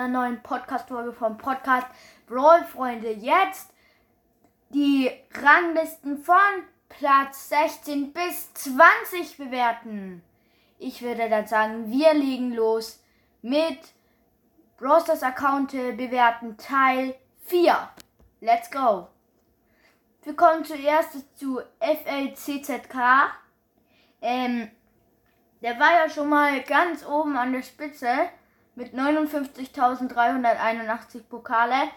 einer neuen Podcast-Folge vom Podcast Brawl Freunde. Jetzt die Ranglisten von Platz 16 bis 20 bewerten. Ich würde dann sagen, wir legen los mit Brosters Account bewerten Teil 4. Let's go. Wir kommen zuerst zu FLCZK. Ähm, der war ja schon mal ganz oben an der Spitze mit 59.381 Pokale.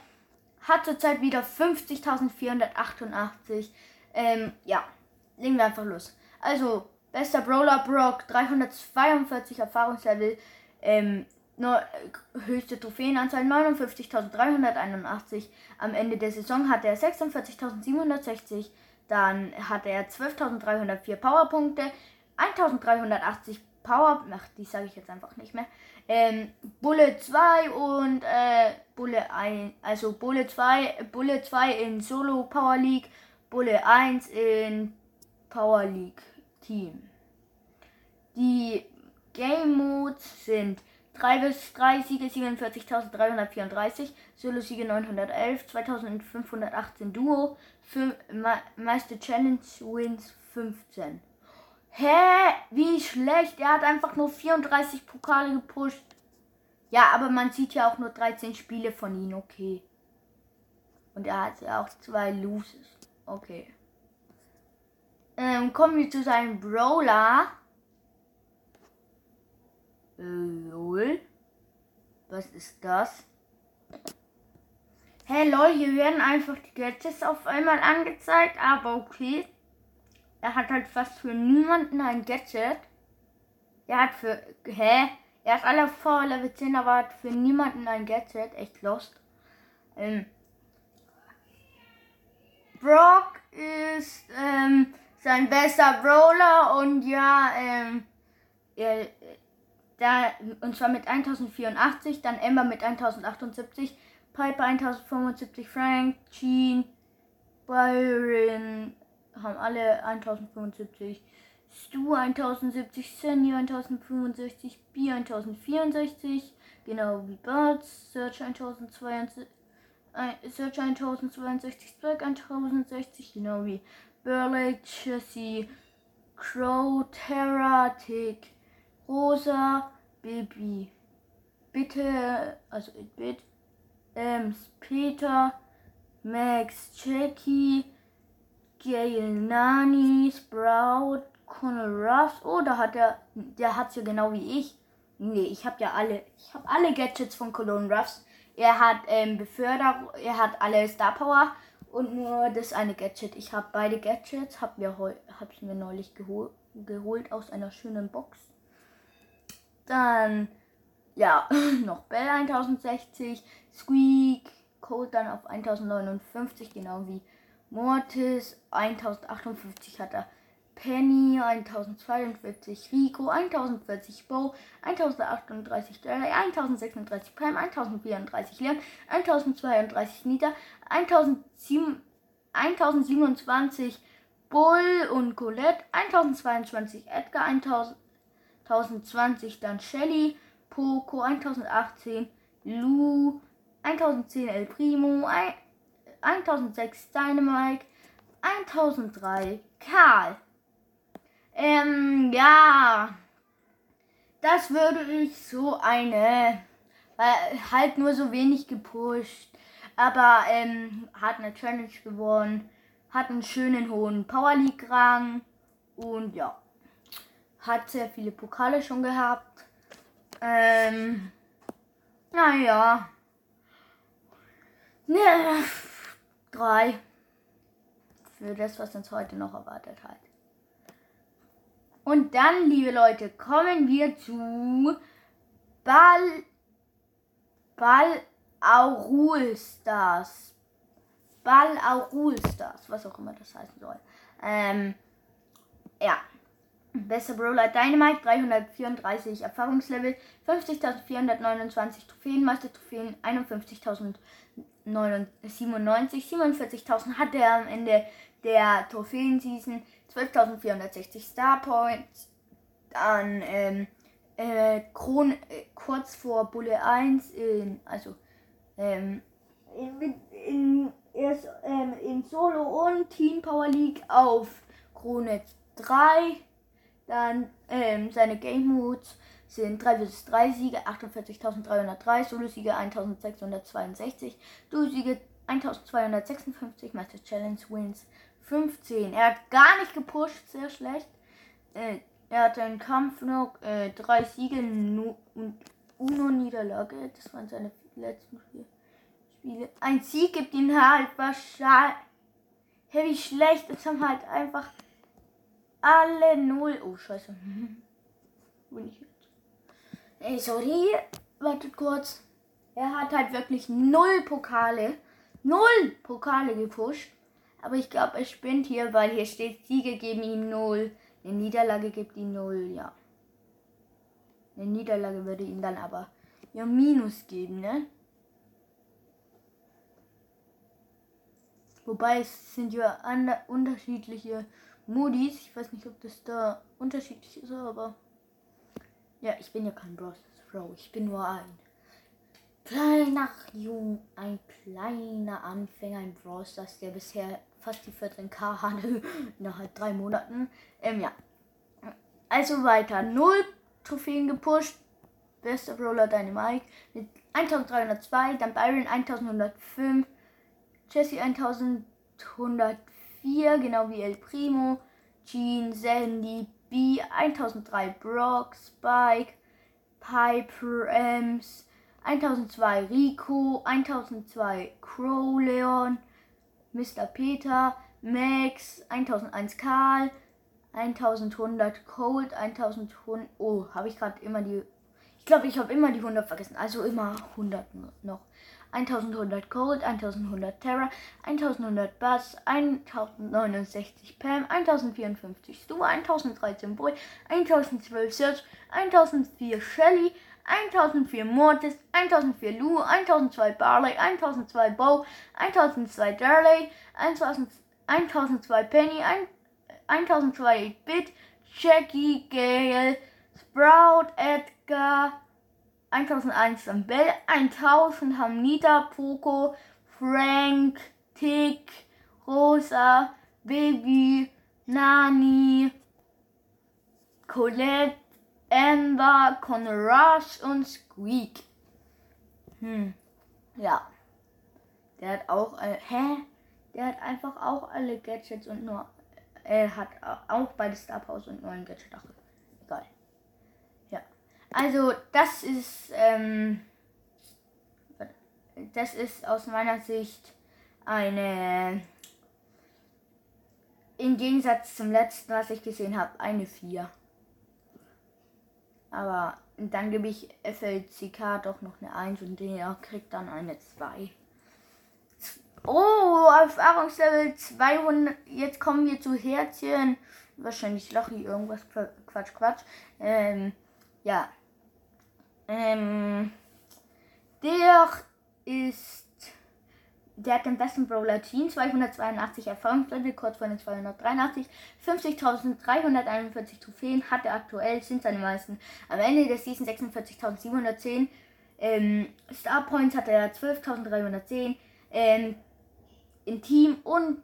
Hat zurzeit wieder 50.488. Ähm, ja, legen wir einfach los. Also, bester Brawler Brock, 342 Erfahrungslevel, ähm, nur, höchste Trophäenanzahl 59.381. Am Ende der Saison hatte er 46.760. Dann hatte er 12.304 Powerpunkte, 1380 Power, ach, die sage ich jetzt einfach nicht mehr. Ähm, Bulle 2 und äh, Bulle 1, also Bulle 2, Bulle 2 in Solo Power League, Bulle 1 in Power League Team. Die Game Modes sind 3 bis 3 Siege 47.334, Solo-Siege 911, 2518 Duo, für meiste Challenge Wins 15. Hä? Wie schlecht. Er hat einfach nur 34 Pokale gepusht. Ja, aber man sieht ja auch nur 13 Spiele von ihm. Okay. Und er hat ja auch zwei Loses. Okay. Ähm, kommen wir zu seinem Brawler. Lol. Was ist das? Hey lol, hier werden einfach die Gadgets auf einmal angezeigt, aber okay. Er hat halt fast für niemanden ein Gadget. Er hat für. Hä? Er hat alle vor Level 10, aber hat für niemanden ein Gadget. Echt lost. Ähm, Brock ist ähm, sein bester Brawler und ja, ähm, er, da, und zwar mit 1084, dann Ember mit 1078, Piper 1075, Frank, Jean, Byron haben alle 1075. Stu 1070, Sandy 1065, B 1064, genau wie Birds, Search 1062, Search 1062, Spike 1060, genau wie Burley, Chassis, Crow, Terra, Tick, Rosa, Baby. Bitte, also Bit, Ems, Peter, Max, Jackie, Gale Nani, Sprout, Conor Ruffs. Oh, da hat er, der hat's ja genau wie ich. Nee, ich habe ja alle, ich habe alle Gadgets von Cologne Ruffs. Er hat ähm, Beförderung, er hat alle Star Power und nur das eine Gadget. Ich habe beide Gadgets, hab mir hab's mir neulich gehol geholt aus einer schönen Box. Dann ja, noch Bell 1060, Squeak, Code dann auf 1059, genau wie Mortis 1058 hat er. Penny 1042, Rico 1040, Bo 1038, Jerry 1036, Pam 1034, Leon 1032, Nita 1027, Bull und Colette 1022, Edgar 1020, dann Shelly, Poco 1018, Lou 1010, El Primo 1006 Dynamite, 1003 Karl. Ähm, ja. Das würde ich so eine. Weil halt nur so wenig gepusht. Aber ähm, hat eine Challenge gewonnen. Hat einen schönen hohen Power League-Rang. Und ja. Hat sehr viele Pokale schon gehabt. Ähm. Naja. Ja. 3 für das, was uns heute noch erwartet hat. Und dann, liebe Leute, kommen wir zu Ball, Ball Aurul Stars. Ball Aurul Stars, was auch immer das heißen soll. Ähm, ja. Besser Brawler Dynamite, 334 Erfahrungslevel, 50.429 Trophäen, Meistertrophäen, 51.000 97, 47.000 hatte er am Ende der Trophäen-Season, 12.460 Star Points, dann ähm, äh, Kron, äh, kurz vor Bulle 1 in, also ähm, in, in, erst, ähm, in Solo und Team Power League auf Krone 3. Dann ähm, seine Game Modes sind 3 vs 3 Siege 48.303, Solo-Siege 1.662, Duo-Siege 1.256, Master Challenge Wins 15. Er hat gar nicht gepusht, sehr schlecht. Äh, er hatte einen Kampf noch, äh, drei Siege und Uno-Niederlage. Das waren seine letzten vier Spiele. Ein Sieg gibt ihm halt wahrscheinlich. Hey, wie schlecht. Jetzt haben halt einfach alle null. Oh, scheiße. Bin ich jetzt. Ey, sorry. Wartet kurz. Er hat halt wirklich null Pokale. Null Pokale gepusht. Aber ich glaube, er spinnt hier, weil hier steht, Siege geben ihm null. Eine Niederlage gibt ihm null, ja. Eine Niederlage würde ihm dann aber ja Minus geben, ne? Wobei es sind ja unterschiedliche Modis. Ich weiß nicht, ob das da unterschiedlich ist, aber ja, ich bin ja kein Bros. Pro. Ich bin nur ein kleiner Jung, ein kleiner Anfänger im Brawl Stars, der bisher fast die 14k hatte innerhalb drei Monaten. Ähm, ja. Also weiter. Null Trophäen gepusht. Bester Brawler Dynamite mit 1302, dann Byron 1105, Jesse 1104, genau wie El Primo, Jean, Sandy, B 1003, Brock, Spike, Piper, Ems, 1002 Rico, 1002 Crow Leon, Mr. Peter, Max, 1001 Karl, 1100 Cold, 1100. Oh, habe ich gerade immer die. Ich glaube, ich habe immer die 100 vergessen. Also immer 100 noch. 1100 Cold, 1100 Terra, 1100 Buzz, 1069 Pam, 1054 Stu, 1013 Boy, 1012 Search, 1004 Shelly, 1004 Mortis, 1004 Lou, 1002 Barley, 1002 Bow, 1002 Darley, 1002 Penny, 1002 Bit, Jackie, Gale, Sprout, Edgar, 1001 Bell, 1000 haben Nita, Poco, Frank, Tick, Rosa, Baby, Nani, Colette, Amber, Connor Rush und Squeak. Hm. Ja. Der hat auch. Äh, hä? Der hat einfach auch alle Gadgets und nur. Er hat auch beide Star Powers und nur ein Gadget. Ja. Also, das ist. Ähm, das ist aus meiner Sicht eine. Im Gegensatz zum letzten, was ich gesehen habe, eine 4. Aber dann gebe ich FLCK doch noch eine 1 und der kriegt dann eine 2. Oh, Erfahrungslevel 200. Jetzt kommen wir zu Herzchen. Wahrscheinlich Lochi, irgendwas. Quatsch, Quatsch. Ähm, ja. Ähm, der ist der hat den besten Brawler Team, 282 Erfahrungspunkte, kurz vor den 283, 50.341 Trophäen hat er aktuell, sind seine meisten. Am Ende der Season 46.710. Ähm, Star Points hat er 12.310. Ähm, in Team und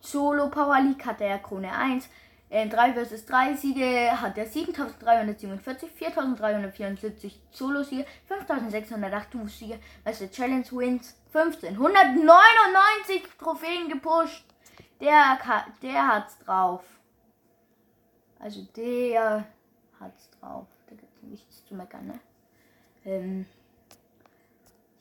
Solo Power League hat er Krone 1. In 3 vs 3 Siege hat er 7347, 4374 Solo-Siege, 5608 Duo-Siege, also Challenge Wins 15. 199 Trophäen gepusht. Der, der hat's drauf. Also der hat's drauf. Da gibt's nichts zu meckern, ne? Ähm,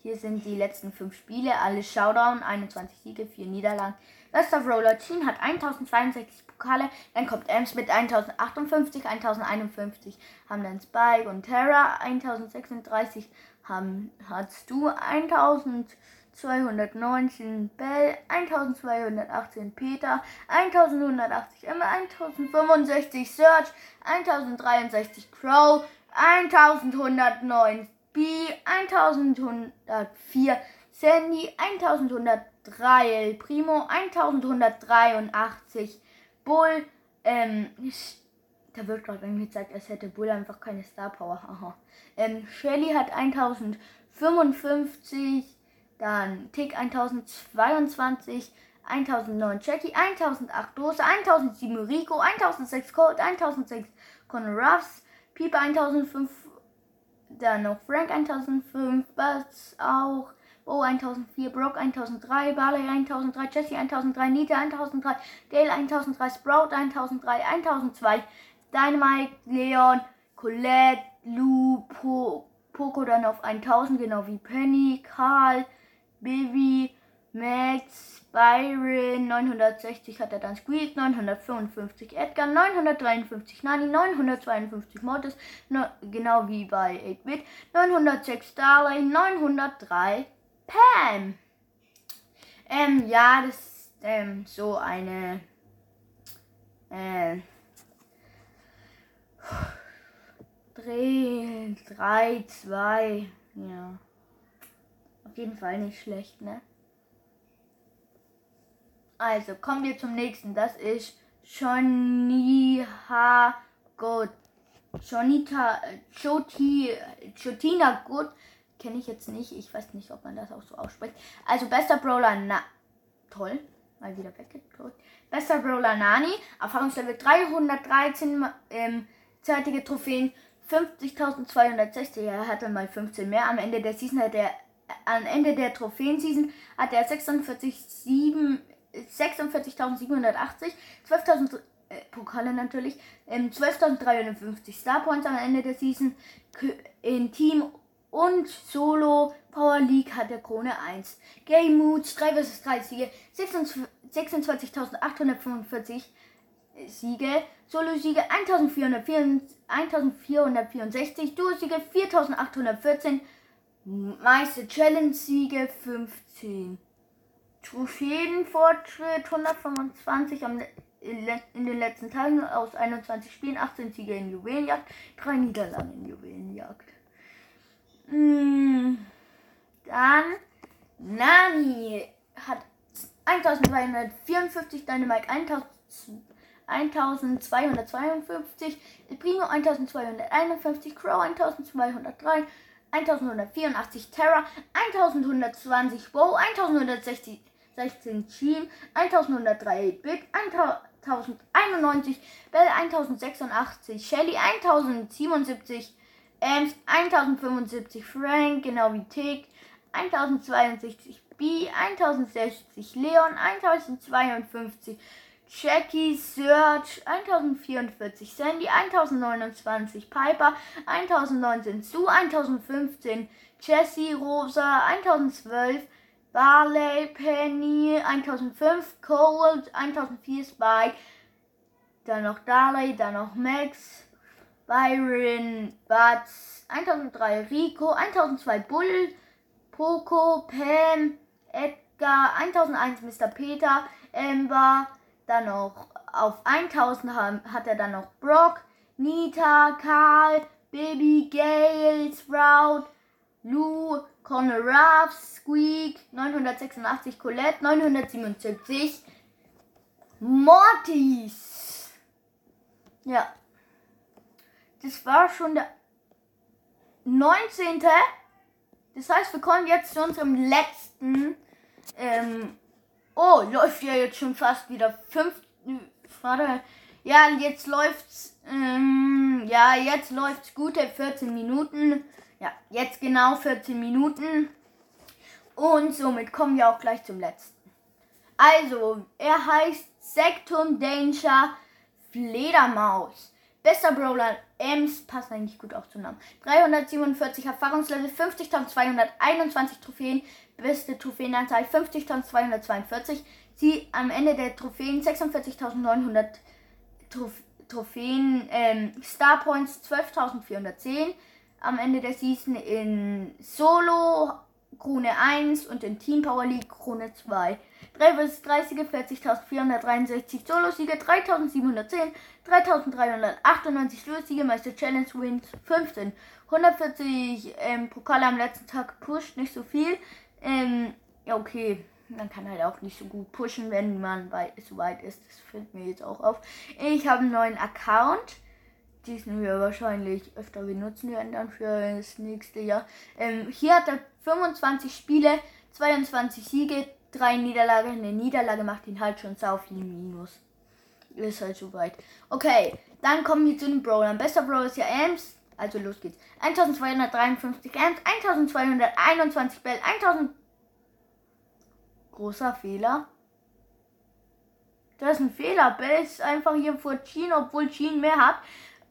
hier sind die letzten 5 Spiele, alle Showdown, 21 Siege, 4 Niederlagen. Best of Roller Team hat 1062 Pokale, dann kommt Ems mit 1058, 1051 haben dann Spike und Terra, 1036 haben, hast du 1219 Bell, 1218 Peter, 1180 Emma, 1065 Search, 1063 Crow, 1109 B, 1104 Sandy, 1103 El Primo, 1183 Bull, ähm, da wird gerade angezeigt, als hätte Bull einfach keine Star Power. Aha. Ähm, Shelly hat 1055, dann Tick 1022, 1009 Jackie, 1008 Dose, 1007 Rico, 1006 Colt, 1006 Conor Ruffs, Pieper 1005, dann noch Frank 1005, Buzz auch, Bo 1004, Brock 1003, Barley 1003, Jesse 1003, Nita 1003, Dale 1003, Sprout 1003, 1002, Dynamite, Leon, Colette, Lou, po, Poco dann auf 1000, genau wie Penny, Karl, Bibi, Max, Byron, 960 hat er dann Squeak, 955 Edgar, 953 Nani, 952 Mortis, no, genau wie bei 8-Bit, 906 Starlight, 903 Pam. Ähm, ja, das ist ähm, so eine äh, 3, 3, 2, ja. Auf jeden Fall nicht schlecht, ne? Also, kommen wir zum nächsten. Das ist Shoniha Good. Shonita, Choti, Chotina Good. Kenne ich jetzt nicht. Ich weiß nicht, ob man das auch so ausspricht. Also, bester Brawler, na. Toll. Mal wieder weggedrückt. Bester Brawler Nani. Erfahrungslevel 313. Ähm, zeitige Trophäen 50.260. Er hatte mal 15 mehr. Am Ende der Season hat er am Ende der Trophäen-Season hat er 46,7 46.780, 12.000 äh, Pokale natürlich, ähm, 12.350 Star Points am Ende der Season. In Team und Solo Power League hat der Krone 1. Game Moods 3 vs 3 Siege, 26.845 Siege, Solo-Siege 1464, Duo-Siege 4814, meiste Challenge-Siege 15. Trophäenfortschritt 125 am, in den letzten Tagen aus 21 Spielen, 18 Siege in Juwelenjagd, 3 Niederlagen in Juwelenjagd. Hm, dann Nani hat 1254, Dynamite 1252, Primo 1251, Crow 1203, 1184 Terra, 1120 Bow, 1160 16 Team, 1103 Bit, 1091 Bell, 1086 Shelly, 1077 Ems, 1075 Frank, genau wie Tick, 1062 B, 1060 Leon, 1052 Jackie, Search, 1044 Sandy, 1029 Piper, 1019 Sue, 1015 Jessie, Rosa, 1012 Barley, Penny, 1005, Cold, 1004 Spike, dann noch Darley, dann noch Max, Byron, Butts, 1003 Rico, 1002 Bull, Poco, Pam, Edgar, 1001 Mr. Peter, Amber, dann noch auf 1000 hat er dann noch Brock, Nita, Karl, Baby, Gale, Sprout, Lou, Conor Ruffs, Squeak, 986 Colette, 977 Mortis. Ja. Das war schon der 19. Das heißt, wir kommen jetzt zu unserem letzten. Ähm, oh, läuft ja jetzt schon fast wieder 5. Warte. Ja, jetzt läuft's. Ähm, ja, jetzt läuft's gute 14 Minuten. Ja, jetzt genau 14 Minuten. Und somit kommen wir auch gleich zum letzten. Also, er heißt Sektum Danger Fledermaus. Bester Brawler Ems, passt eigentlich gut auch zum Namen. 347 Erfahrungslevel, 50.221 Trophäen, beste Trophäenanzahl 50.242. Sie am Ende der Trophäen 46.900 Trophäen, ähm, Star Points 12.410 am Ende der Season in Solo Krone 1 und in Team Power League Krone 2. 3 vs 3 Siege 40.463, Solo-Siege 3.710, 3.398 Solo-Siege, Meister Challenge Wins 15. 140 ähm, Pokale am letzten Tag pusht, nicht so viel. Ähm, ja, okay. Man kann halt auch nicht so gut pushen, wenn man weit, so weit ist. Das fällt mir jetzt auch auf. Ich habe einen neuen Account. Diesen wir wahrscheinlich öfter benutzen werden dann für das nächste Jahr. Ähm, hier hat er 25 Spiele, 22 Siege, 3 Niederlage. Eine Niederlage macht ihn halt schon sau viel Minus. Ist halt so weit. Okay, dann kommen wir zu den Brawlern. Bester Brawler ist ja Ems. Also los geht's. 1253 Ems, 1221 Bell, 1000. Großer Fehler. Das ist ein Fehler. Bell ist einfach hier vor Jean, obwohl Jean mehr hat.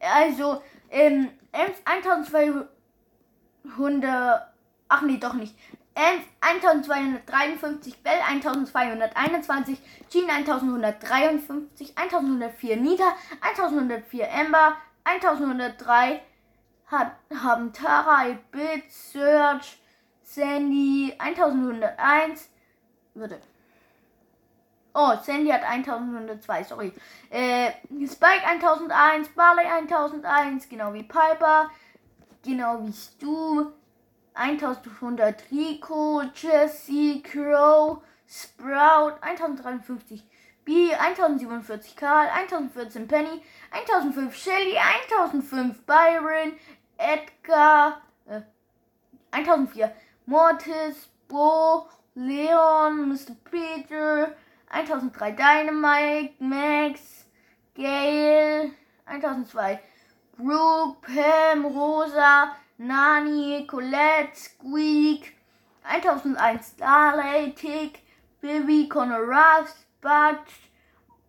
Also, ähm, Ems 1200. Ach nee, doch nicht. Ems 1253, Bell 1221, Jean 1153, 1104 Nita, 1104 Ember, 1103 hat, haben Tara, Bit, Search, Sandy 1101. Würde. Oh, Sandy hat 1102, sorry. Äh, Spike 1001, Barley 1001, genau wie Piper, genau wie Stu, 1100 Rico, Jesse, Crow, Sprout, 1053 B, 1047 Karl, 1014 Penny, 1005 Shelly, 1005 Byron, Edgar, äh, 1004 Mortis, Bo, Leon, Mr. Peter, 1003 Dynamite, Max, Gail, 1002 Brooke, Pam, Rosa, Nani, Colette, Squeak, 1001 Starlight, Tick, Bibi, Connor Ruffs, Butch,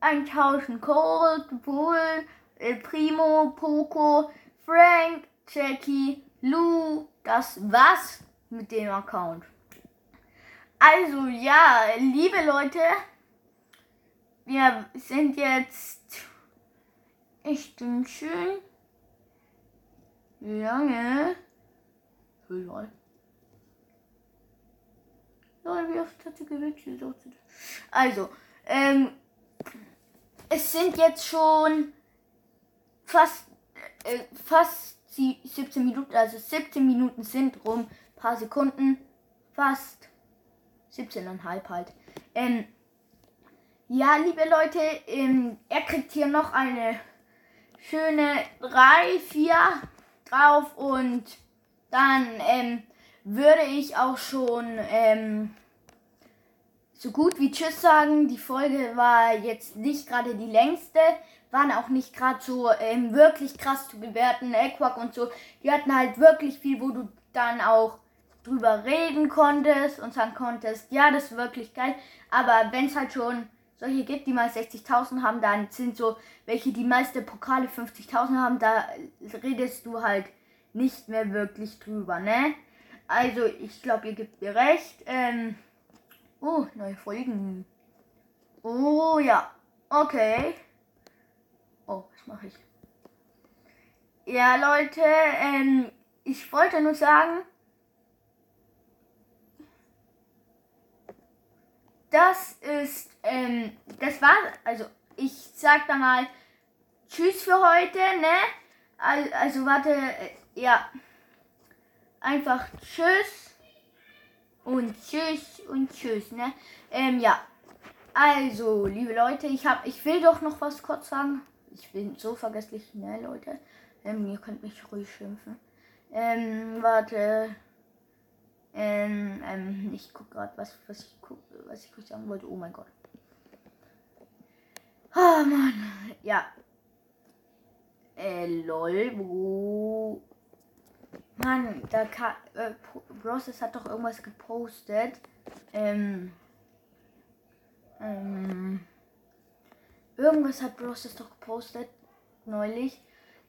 1000 Cold, Bull, El Primo, Poco, Frank, Jackie, Lou, das was mit dem Account. Also ja, liebe Leute, wir sind jetzt echt schön lange. Lol. Lol, wie oft hat sie gewechselt? Also, ähm, es sind jetzt schon fast, äh, fast 17 Minuten, also 17 Minuten sind rum, paar Sekunden, fast 17,5 halt. Ähm, ja, liebe Leute, ähm, er kriegt hier noch eine schöne 3, 4 drauf und dann ähm, würde ich auch schon ähm, so gut wie Tschüss sagen. Die Folge war jetzt nicht gerade die längste, waren auch nicht gerade so ähm, wirklich krass zu bewerten. Equack und so, die hatten halt wirklich viel, wo du dann auch drüber reden konntest und sagen konntest, ja, das ist wirklich geil. Aber wenn es halt schon solche gibt, die mal 60.000 haben, dann sind so welche, die meiste Pokale 50.000 haben, da redest du halt nicht mehr wirklich drüber, ne? Also, ich glaube, ihr gebt mir recht. Ähm, oh, neue Folgen. Oh ja, okay. Oh, was mache ich? Ja, Leute, ähm, ich wollte nur sagen, das ist, ähm, das war, also ich sag da mal Tschüss für heute, ne? Also, warte, äh, ja. Einfach Tschüss und Tschüss und Tschüss, ne? Ähm, ja. Also, liebe Leute, ich hab, ich will doch noch was kurz sagen. Ich bin so vergesslich, ne, Leute? Ähm, ihr könnt mich ruhig schimpfen. Ähm, warte. Ähm, ähm, ich guck gerade, was, was ich guck, was ich sagen wollte. Oh mein Gott. Oh Mann. Ja. Äh, lol, wo. Mann, da kann. Äh, Process hat doch irgendwas gepostet. Ähm. Ähm. Irgendwas hat Process doch gepostet. Neulich.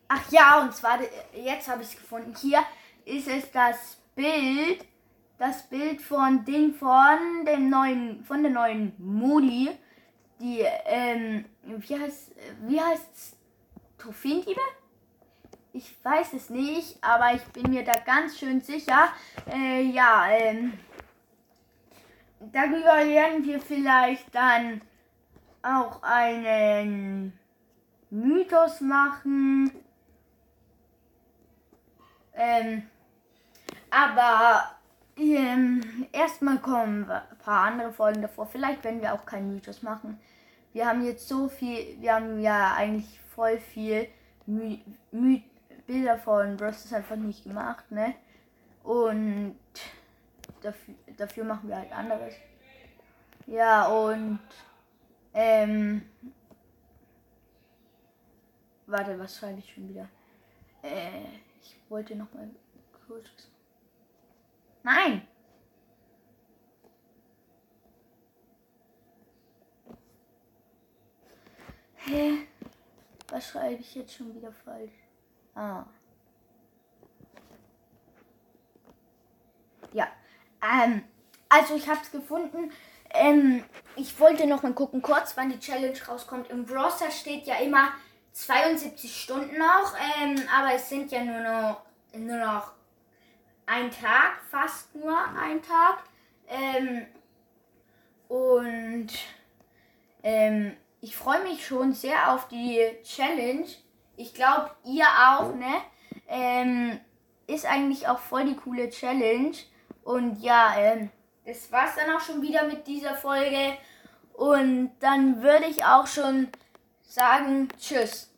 Ach ja, und zwar, jetzt habe ich es gefunden. Hier ist es das Bild das Bild von Ding von dem neuen, von der neuen Modi, die, ähm, wie heißt, wie heißt's? Trophäendiebe? Ich weiß es nicht, aber ich bin mir da ganz schön sicher. Äh, ja, ähm, darüber werden wir vielleicht dann auch einen Mythos machen. Ähm, aber ähm, erstmal kommen ein paar andere Folgen davor. Vielleicht werden wir auch keinen Mythos machen. Wir haben jetzt so viel, wir haben ja eigentlich voll viel My My Bilder von Bros einfach nicht gemacht, ne? Und dafür, dafür machen wir halt anderes. Ja, und ähm, warte, was schreibe ich schon wieder? Äh, ich wollte noch mal kurz. Nein! Hä? Was schreibe ich jetzt schon wieder falsch? Ah. Ja. Ähm, also ich habe es gefunden. Ähm, ich wollte noch mal gucken, kurz, wann die Challenge rauskommt. Im Browser steht ja immer 72 Stunden noch, ähm, aber es sind ja nur noch, nur noch ein Tag, fast nur ein Tag. Ähm, und ähm, ich freue mich schon sehr auf die Challenge. Ich glaube, ihr auch, ne? Ähm, ist eigentlich auch voll die coole Challenge. Und ja, ähm, das war's dann auch schon wieder mit dieser Folge. Und dann würde ich auch schon sagen, tschüss.